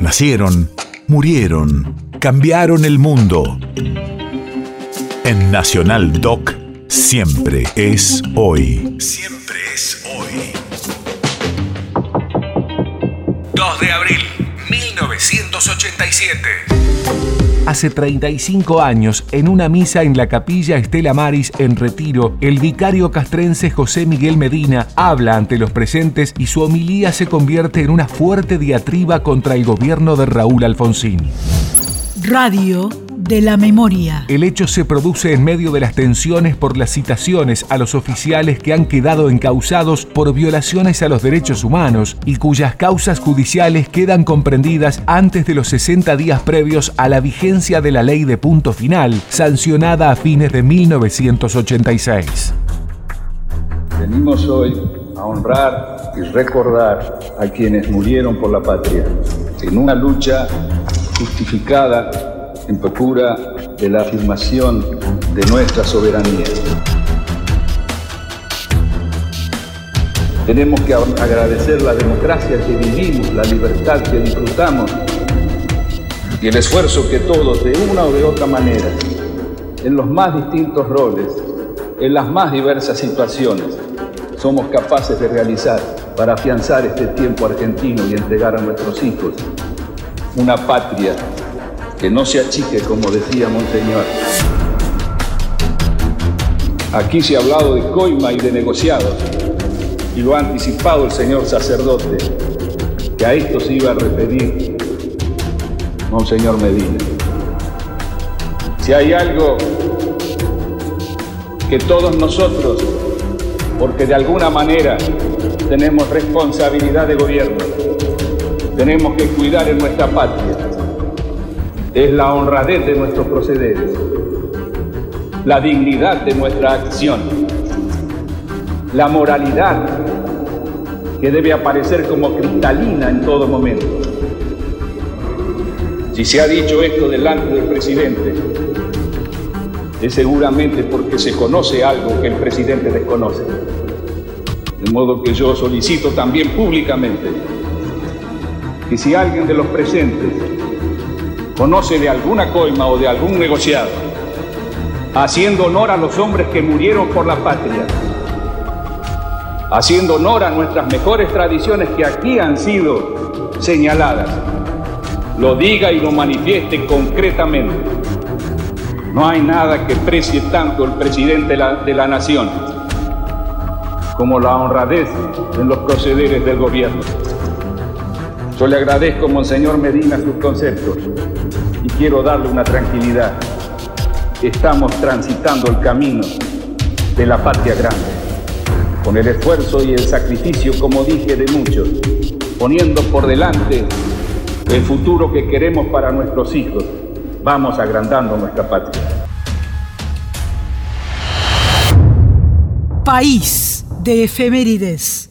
Nacieron, murieron, cambiaron el mundo. En Nacional Doc, siempre es hoy. Siempre es hoy. 2 de abril, 1987. Hace 35 años, en una misa en la capilla Estela Maris en Retiro, el vicario castrense José Miguel Medina habla ante los presentes y su homilía se convierte en una fuerte diatriba contra el gobierno de Raúl Alfonsín. Radio de la memoria. El hecho se produce en medio de las tensiones por las citaciones a los oficiales que han quedado encausados por violaciones a los derechos humanos y cuyas causas judiciales quedan comprendidas antes de los 60 días previos a la vigencia de la ley de punto final, sancionada a fines de 1986. Venimos hoy a honrar y recordar a quienes murieron por la patria en una lucha justificada en procura de la afirmación de nuestra soberanía. Tenemos que agradecer la democracia que vivimos, la libertad que disfrutamos y el esfuerzo que todos, de una o de otra manera, en los más distintos roles, en las más diversas situaciones, somos capaces de realizar para afianzar este tiempo argentino y entregar a nuestros hijos una patria que no se achique, como decía Monseñor. Aquí se ha hablado de coima y de negociados, y lo ha anticipado el señor sacerdote, que a esto se iba a referir Monseñor Medina. Si hay algo que todos nosotros, porque de alguna manera tenemos responsabilidad de gobierno, tenemos que cuidar en nuestra patria, es la honradez de nuestros procederes, la dignidad de nuestra acción, la moralidad que debe aparecer como cristalina en todo momento. Si se ha dicho esto delante del presidente, es seguramente porque se conoce algo que el presidente desconoce. De modo que yo solicito también públicamente que si alguien de los presentes conoce de alguna coima o de algún negociado, haciendo honor a los hombres que murieron por la patria, haciendo honor a nuestras mejores tradiciones que aquí han sido señaladas, lo diga y lo manifieste concretamente. No hay nada que precie tanto el presidente de la, de la nación como la honradez en los procederes del gobierno. Yo le agradezco, Monseñor Medina, sus conceptos y quiero darle una tranquilidad. Estamos transitando el camino de la patria grande, con el esfuerzo y el sacrificio, como dije, de muchos, poniendo por delante el futuro que queremos para nuestros hijos. Vamos agrandando nuestra patria. País de efemérides.